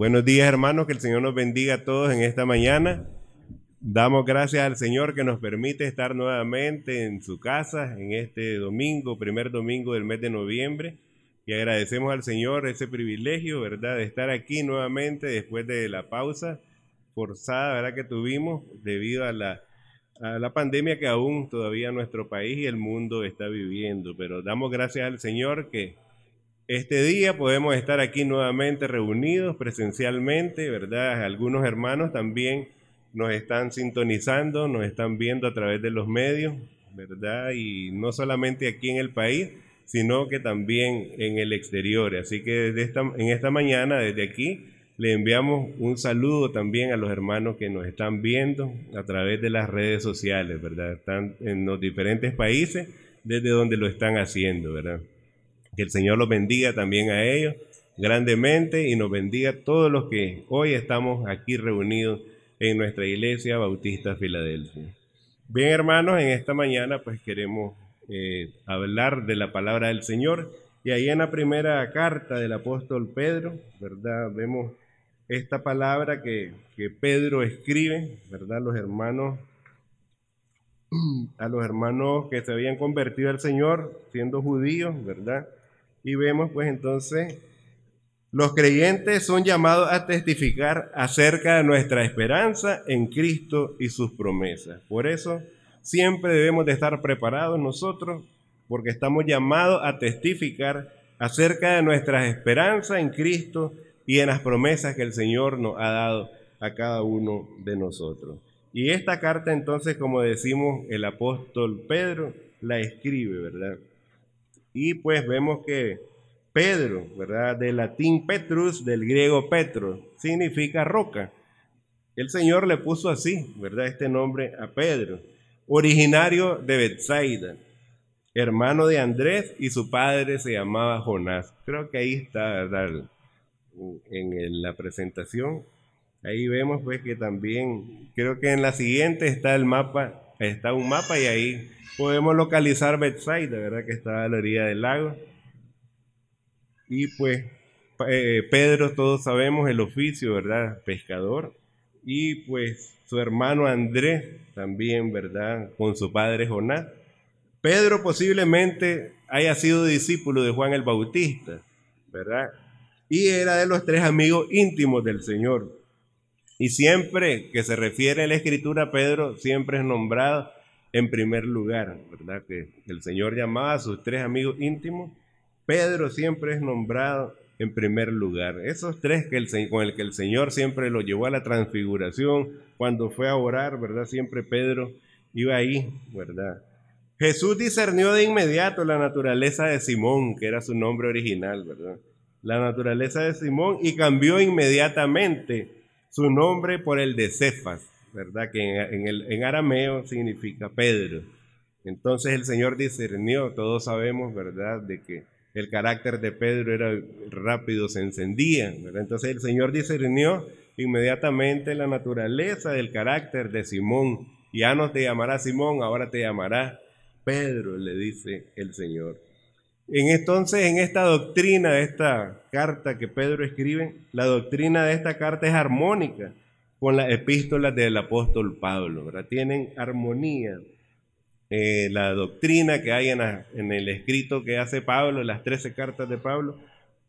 Buenos días hermanos, que el Señor nos bendiga a todos en esta mañana. Damos gracias al Señor que nos permite estar nuevamente en su casa en este domingo, primer domingo del mes de noviembre. Y agradecemos al Señor ese privilegio, ¿verdad?, de estar aquí nuevamente después de la pausa forzada, ¿verdad?, que tuvimos debido a la, a la pandemia que aún todavía nuestro país y el mundo está viviendo. Pero damos gracias al Señor que este día podemos estar aquí nuevamente reunidos presencialmente, ¿verdad? Algunos hermanos también nos están sintonizando, nos están viendo a través de los medios, ¿verdad? Y no solamente aquí en el país, sino que también en el exterior. Así que desde esta, en esta mañana, desde aquí, le enviamos un saludo también a los hermanos que nos están viendo a través de las redes sociales, ¿verdad? Están en los diferentes países desde donde lo están haciendo, ¿verdad? Que el Señor los bendiga también a ellos grandemente y nos bendiga a todos los que hoy estamos aquí reunidos en nuestra iglesia Bautista Filadelfia. Bien, hermanos, en esta mañana pues queremos eh, hablar de la palabra del Señor y ahí en la primera carta del apóstol Pedro, ¿verdad? Vemos esta palabra que, que Pedro escribe, ¿verdad? Los hermanos a los hermanos que se habían convertido al Señor siendo judíos, ¿verdad? Y vemos pues entonces, los creyentes son llamados a testificar acerca de nuestra esperanza en Cristo y sus promesas. Por eso siempre debemos de estar preparados nosotros, porque estamos llamados a testificar acerca de nuestra esperanza en Cristo y en las promesas que el Señor nos ha dado a cada uno de nosotros. Y esta carta entonces, como decimos, el apóstol Pedro la escribe, ¿verdad? Y pues vemos que Pedro, ¿verdad? Del latín Petrus, del griego Petro, significa roca. El Señor le puso así, ¿verdad? Este nombre a Pedro, originario de Bethsaida, hermano de Andrés y su padre se llamaba Jonás. Creo que ahí está, ¿verdad? En la presentación. Ahí vemos pues que también, creo que en la siguiente está el mapa, está un mapa y ahí podemos localizar Bethsaida, ¿verdad? Que está a la orilla del lago. Y pues eh, Pedro, todos sabemos el oficio, ¿verdad? Pescador. Y pues su hermano Andrés también, ¿verdad? Con su padre Jonás. Pedro posiblemente haya sido discípulo de Juan el Bautista, ¿verdad? Y era de los tres amigos íntimos del Señor. Y siempre que se refiere a la escritura, Pedro siempre es nombrado en primer lugar, ¿verdad? Que el Señor llamaba a sus tres amigos íntimos, Pedro siempre es nombrado en primer lugar. Esos tres que con el que el Señor siempre lo llevó a la transfiguración, cuando fue a orar, ¿verdad? Siempre Pedro iba ahí, ¿verdad? Jesús discernió de inmediato la naturaleza de Simón, que era su nombre original, ¿verdad? La naturaleza de Simón y cambió inmediatamente su nombre por el de Cefas, ¿verdad? Que en, el, en arameo significa Pedro. Entonces el Señor discernió, todos sabemos, ¿verdad?, de que el carácter de Pedro era rápido, se encendía, ¿verdad? Entonces el Señor discernió inmediatamente la naturaleza del carácter de Simón. Ya no te llamará Simón, ahora te llamará Pedro, le dice el Señor. En entonces, en esta doctrina esta carta que Pedro escribe, la doctrina de esta carta es armónica con las epístolas del apóstol Pablo, ¿verdad? Tienen armonía. Eh, la doctrina que hay en, en, el escrito que hace Pablo, las trece cartas de Pablo,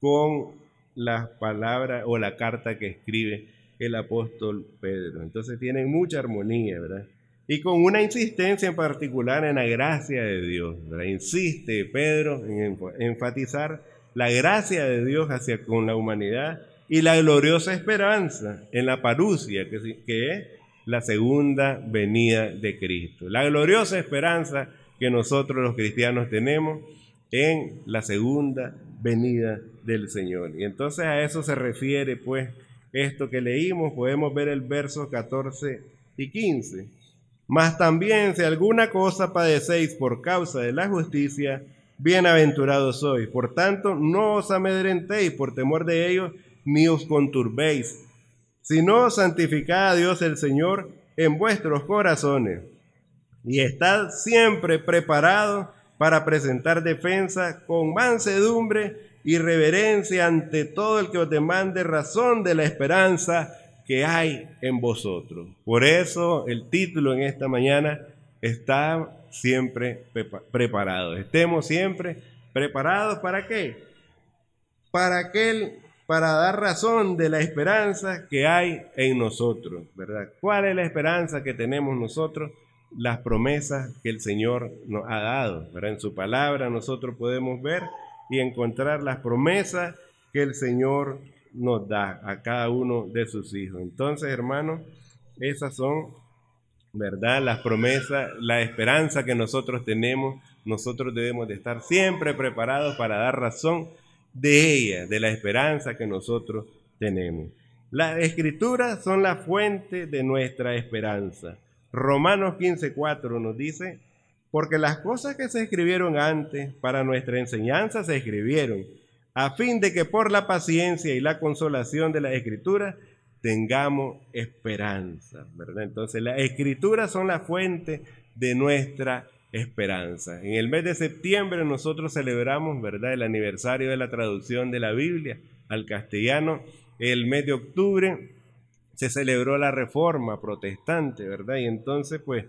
con las palabras o la carta que escribe el apóstol Pedro. Entonces tienen mucha armonía, ¿verdad? Y con una insistencia en particular en la gracia de Dios. Insiste Pedro en enfatizar la gracia de Dios hacia con la humanidad y la gloriosa esperanza en la parucia, que, es la segunda venida de Cristo. La gloriosa esperanza que nosotros los cristianos tenemos en la segunda venida del Señor. Y entonces a eso se refiere pues esto que leímos, podemos ver el verso 14 y 15. Mas también si alguna cosa padecéis por causa de la justicia, bienaventurados sois. Por tanto, no os amedrentéis por temor de ellos, ni os conturbéis, sino santificad a Dios el Señor en vuestros corazones y estad siempre preparados para presentar defensa con mansedumbre y reverencia ante todo el que os demande razón de la esperanza que hay en vosotros. Por eso el título en esta mañana está siempre preparado. Estemos siempre preparados para qué? Para para dar razón de la esperanza que hay en nosotros, ¿verdad? ¿Cuál es la esperanza que tenemos nosotros? Las promesas que el Señor nos ha dado, ¿verdad? En su palabra nosotros podemos ver y encontrar las promesas que el Señor nos da a cada uno de sus hijos. Entonces, hermanos, esas son, ¿verdad? Las promesas, la esperanza que nosotros tenemos. Nosotros debemos de estar siempre preparados para dar razón de ella, de la esperanza que nosotros tenemos. Las escrituras son la fuente de nuestra esperanza. Romanos 15:4 nos dice, porque las cosas que se escribieron antes para nuestra enseñanza se escribieron, a fin de que por la paciencia y la consolación de la escritura tengamos esperanza. Entonces, las escrituras son la fuente de nuestra esperanza. En el mes de septiembre nosotros celebramos, ¿verdad?, el aniversario de la traducción de la Biblia al castellano. El mes de octubre se celebró la reforma protestante, ¿verdad? Y entonces, pues,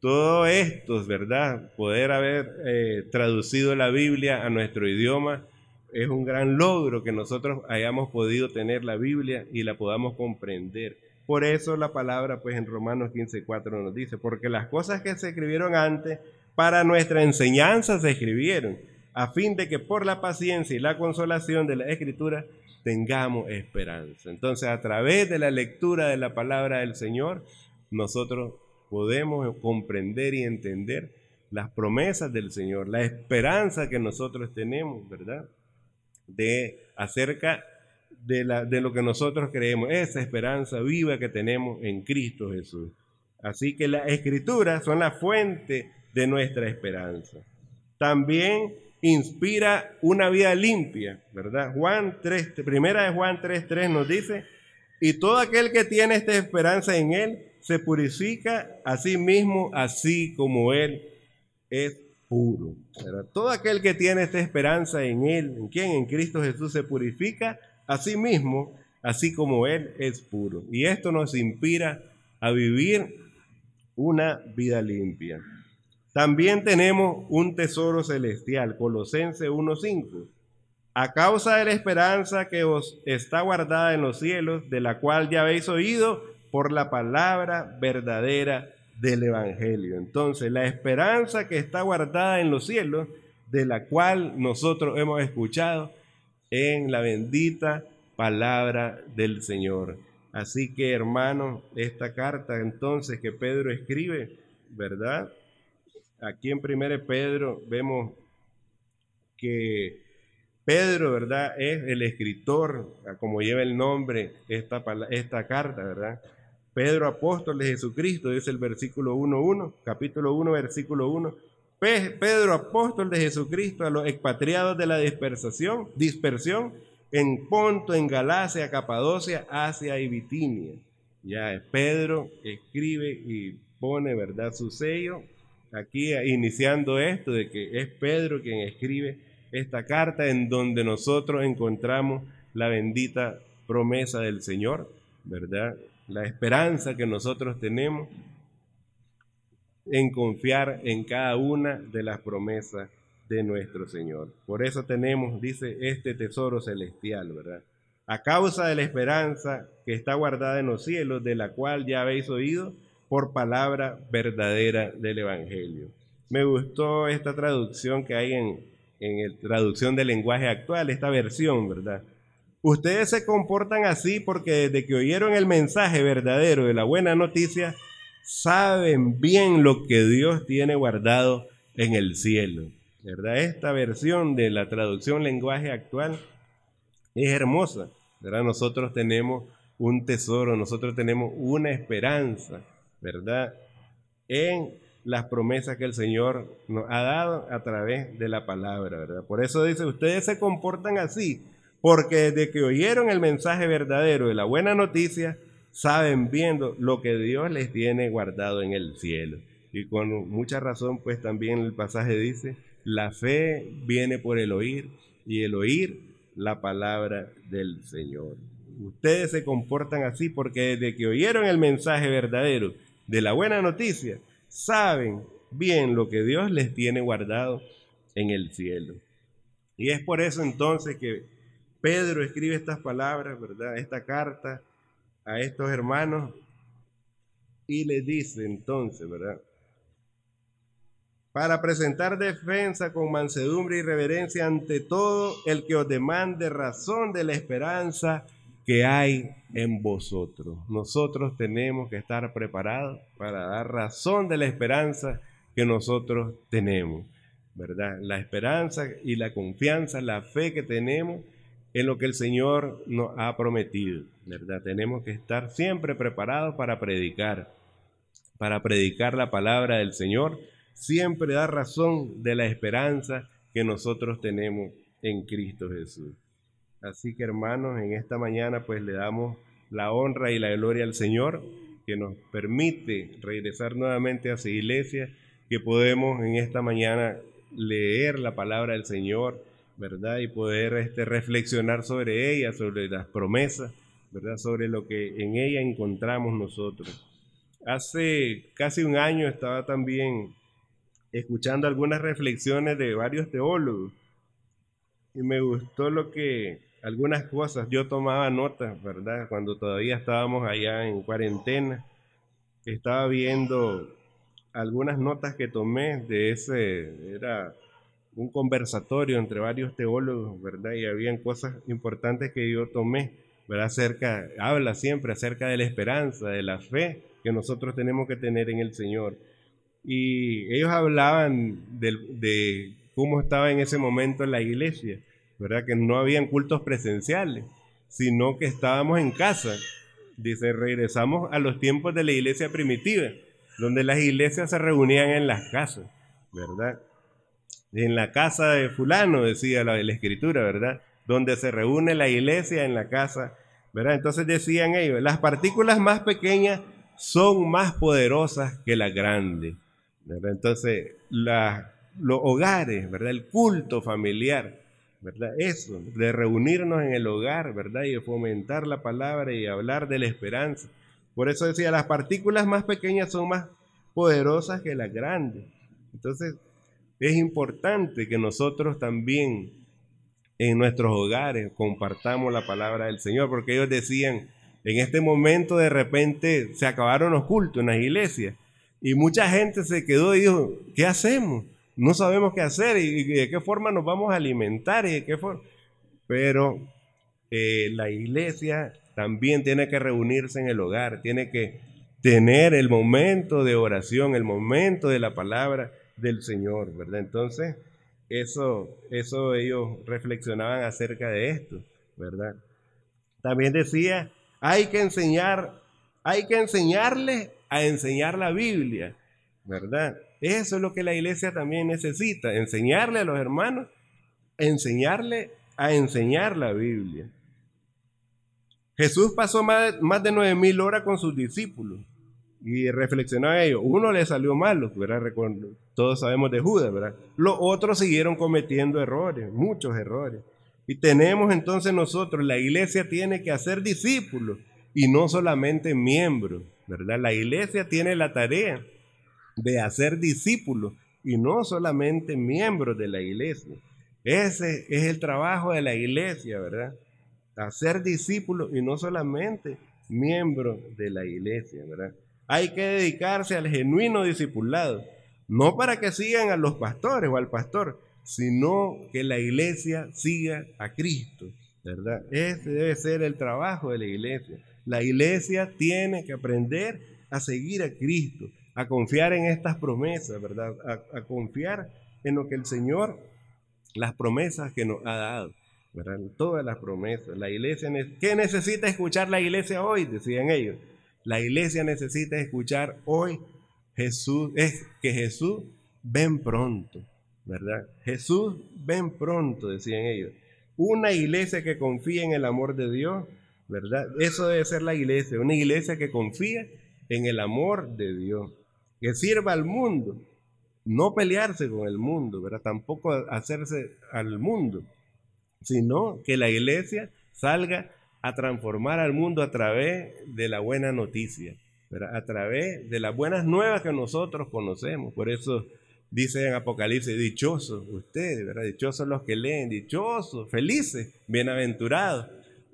todo esto, ¿verdad? Poder haber eh, traducido la Biblia a nuestro idioma es un gran logro que nosotros hayamos podido tener la Biblia y la podamos comprender. Por eso la palabra, pues en Romanos 15:4 nos dice, porque las cosas que se escribieron antes para nuestra enseñanza se escribieron, a fin de que por la paciencia y la consolación de la escritura tengamos esperanza. Entonces, a través de la lectura de la palabra del Señor, nosotros podemos comprender y entender las promesas del Señor, la esperanza que nosotros tenemos, ¿verdad? De acerca de, la, de lo que nosotros creemos, esa esperanza viva que tenemos en Cristo Jesús. Así que las escrituras son la fuente de nuestra esperanza. También inspira una vida limpia, ¿verdad? Juan 3, primera de Juan 3:3 nos dice, y todo aquel que tiene esta esperanza en él se purifica a sí mismo así como él es puro. Todo aquel que tiene esta esperanza en él, en quien en Cristo Jesús se purifica a sí mismo así como él es puro. Y esto nos inspira a vivir una vida limpia. También tenemos un tesoro celestial, Colosense 1.5. A causa de la esperanza que os está guardada en los cielos, de la cual ya habéis oído por la palabra verdadera del Evangelio. Entonces, la esperanza que está guardada en los cielos, de la cual nosotros hemos escuchado en la bendita palabra del Señor. Así que, hermanos, esta carta entonces que Pedro escribe, ¿verdad? Aquí en 1 Pedro vemos que Pedro, ¿verdad? Es el escritor, como lleva el nombre esta, esta carta, ¿verdad? Pedro, apóstol de Jesucristo, dice el versículo 1.1, capítulo 1, versículo 1. Pedro, apóstol de Jesucristo, a los expatriados de la dispersación, dispersión en Ponto, en Galacia, Capadocia, Asia y Bitinia. Ya Pedro escribe y pone, ¿verdad?, su sello aquí iniciando esto de que es Pedro quien escribe esta carta en donde nosotros encontramos la bendita promesa del Señor, ¿verdad? La esperanza que nosotros tenemos en confiar en cada una de las promesas de nuestro Señor. Por eso tenemos, dice, este tesoro celestial, ¿verdad? A causa de la esperanza que está guardada en los cielos, de la cual ya habéis oído, por palabra verdadera del Evangelio. Me gustó esta traducción que hay en, en la traducción del lenguaje actual, esta versión, ¿verdad? Ustedes se comportan así porque desde que oyeron el mensaje verdadero de la buena noticia, saben bien lo que Dios tiene guardado en el cielo. ¿Verdad? Esta versión de la traducción lenguaje actual es hermosa. ¿verdad? Nosotros tenemos un tesoro, nosotros tenemos una esperanza ¿verdad? En las promesas que el Señor nos ha dado a través de la palabra, ¿verdad? Por eso dice, ustedes se comportan así, porque desde que oyeron el mensaje verdadero de la buena noticia, saben viendo lo que Dios les tiene guardado en el cielo. Y con mucha razón, pues también el pasaje dice, la fe viene por el oír y el oír la palabra del Señor. Ustedes se comportan así porque desde que oyeron el mensaje verdadero de la buena noticia, saben bien lo que Dios les tiene guardado en el cielo. Y es por eso entonces que Pedro escribe estas palabras, ¿verdad? Esta carta a estos hermanos y les dice entonces, ¿verdad? Para presentar defensa con mansedumbre y reverencia ante todo el que os demande razón de la esperanza que hay en vosotros. Nosotros tenemos que estar preparados para dar razón de la esperanza que nosotros tenemos, ¿verdad? La esperanza y la confianza, la fe que tenemos en lo que el Señor nos ha prometido, ¿verdad? Tenemos que estar siempre preparados para predicar, para predicar la palabra del Señor, siempre dar razón de la esperanza que nosotros tenemos en Cristo Jesús. Así que hermanos, en esta mañana pues le damos la honra y la gloria al Señor que nos permite regresar nuevamente a su iglesia, que podemos en esta mañana leer la palabra del Señor, ¿verdad? Y poder este, reflexionar sobre ella, sobre las promesas, ¿verdad? Sobre lo que en ella encontramos nosotros. Hace casi un año estaba también escuchando algunas reflexiones de varios teólogos y me gustó lo que algunas cosas yo tomaba notas, ¿verdad? Cuando todavía estábamos allá en cuarentena, estaba viendo algunas notas que tomé de ese era un conversatorio entre varios teólogos, ¿verdad? Y habían cosas importantes que yo tomé, ¿verdad? Acerca, habla siempre acerca de la esperanza, de la fe que nosotros tenemos que tener en el Señor. Y ellos hablaban de, de cómo estaba en ese momento la iglesia, ¿verdad? Que no habían cultos presenciales, sino que estábamos en casa. Dice, regresamos a los tiempos de la iglesia primitiva, donde las iglesias se reunían en las casas, ¿verdad? En la casa de fulano, decía la, la escritura, ¿verdad? Donde se reúne la iglesia en la casa, ¿verdad? Entonces decían ellos, las partículas más pequeñas son más poderosas que las grandes, ¿verdad? Entonces, los hogares, ¿verdad? El culto familiar, ¿verdad? Eso, de reunirnos en el hogar, ¿verdad? Y fomentar la palabra y hablar de la esperanza. Por eso decía, las partículas más pequeñas son más poderosas que las grandes. Entonces, es importante que nosotros también en nuestros hogares compartamos la palabra del Señor, porque ellos decían, en este momento de repente se acabaron los cultos en las iglesias y mucha gente se quedó y dijo, ¿qué hacemos? No sabemos qué hacer y, de qué forma nos vamos a alimentar y de qué forma. Pero eh, la iglesia también tiene que reunirse en el hogar, tiene que tener el momento de oración, el momento de la palabra del Señor, ¿verdad? Entonces, eso, eso ellos reflexionaban acerca de esto, ¿verdad? También decía, hay que enseñar, hay que enseñarle a enseñar la Biblia, ¿verdad? Eso es lo que la iglesia también necesita, enseñarle a los hermanos, enseñarle a enseñar la Biblia. Jesús pasó más de nueve mil horas con sus discípulos y reflexionaba ellos. Uno le salió malo, ¿verdad? Todos sabemos de Judas, ¿verdad? Los otros siguieron cometiendo errores, muchos errores. Y tenemos entonces nosotros, la iglesia tiene que hacer discípulos y no solamente miembros, ¿verdad? La iglesia tiene la tarea de hacer discípulos y no solamente miembros de la iglesia. Ese es el trabajo de la iglesia, ¿verdad? Hacer discípulos y no solamente miembros de la iglesia, ¿verdad? Hay que dedicarse al genuino discipulado, no para que sigan a los pastores o al pastor, sino que la iglesia siga a Cristo, ¿verdad? Ese debe ser el trabajo de la iglesia. La iglesia tiene que aprender a seguir a Cristo, a confiar en estas promesas, ¿verdad? A, confiar en lo que el Señor, las promesas que nos ha dado, ¿verdad? Todas las promesas. La iglesia, ¿qué necesita escuchar la iglesia hoy? Decían ellos la iglesia necesita escuchar hoy Jesús, es que Jesús ven pronto, ¿verdad? Jesús ven pronto, decían ellos. Una iglesia que confía en el amor de Dios, ¿verdad? Eso debe ser la iglesia, una iglesia que confía en el amor de Dios, que sirva al mundo, no pelearse con el mundo, ¿verdad? Tampoco hacerse al mundo, sino que la iglesia salga a transformar al mundo a través de la buena noticia, a través de las buenas nuevas que nosotros conocemos. Por eso dice en Apocalipsis, dichosos ustedes, ¿verdad? dichosos los que leen, dichosos, felices, bienaventurados,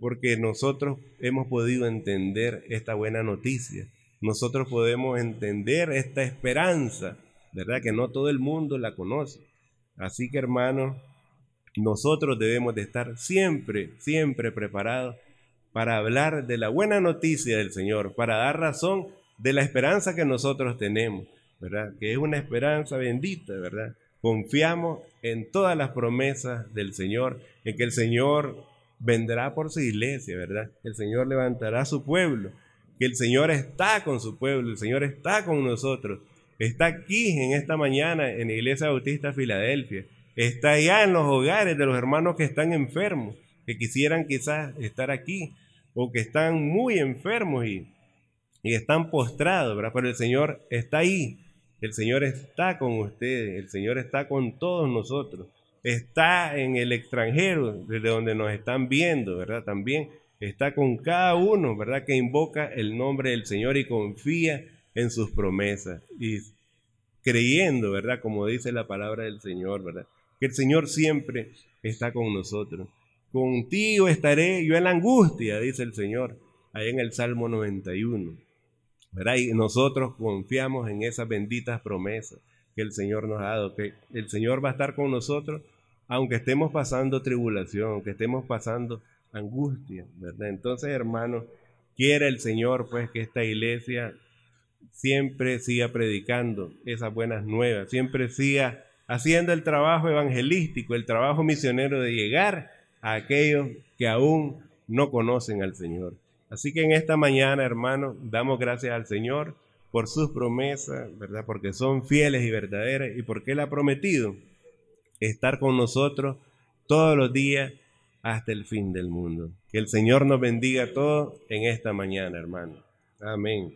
porque nosotros hemos podido entender esta buena noticia. Nosotros podemos entender esta esperanza, ¿verdad? Que no todo el mundo la conoce. Así que hermanos, nosotros debemos de estar siempre, siempre preparados para hablar de la buena noticia del Señor, para dar razón de la esperanza que nosotros tenemos, ¿verdad? Que es una esperanza bendita, ¿verdad? Confiamos en todas las promesas del Señor, en que el Señor vendrá por su iglesia, ¿verdad? El Señor levantará su pueblo, que el Señor está con su pueblo, el Señor está con nosotros, está aquí en esta mañana en la Iglesia Bautista Filadelfia, está allá en los hogares de los hermanos que están enfermos, que quisieran quizás estar aquí, o que están muy enfermos y, y están postrados, ¿verdad? Pero el Señor está ahí, el Señor está con ustedes, el Señor está con todos nosotros, está en el extranjero, desde donde nos están viendo, ¿verdad? También está con cada uno, ¿verdad? Que invoca el nombre del Señor y confía en sus promesas y creyendo, ¿verdad? Como dice la palabra del Señor, ¿verdad? Que el Señor siempre está con nosotros. Contigo estaré yo en la angustia, dice el Señor, ahí en el Salmo 91. ¿verdad? Y nosotros confiamos en esas benditas promesas que el Señor nos ha dado, que el Señor va a estar con nosotros aunque estemos pasando tribulación, aunque estemos pasando angustia, ¿verdad? Entonces, hermanos, quiere el Señor pues que esta iglesia siempre siga predicando esas buenas nuevas, siempre siga haciendo el trabajo evangelístico, el trabajo misionero de llegar aquellos que aún no conocen al Señor. Así que en esta mañana, hermanos, damos gracias al Señor por sus promesas, ¿verdad? Porque son fieles y verdaderas y porque Él ha prometido estar con nosotros todos los días hasta el fin del mundo. Que el Señor nos bendiga a todos en esta mañana, hermano. Amén.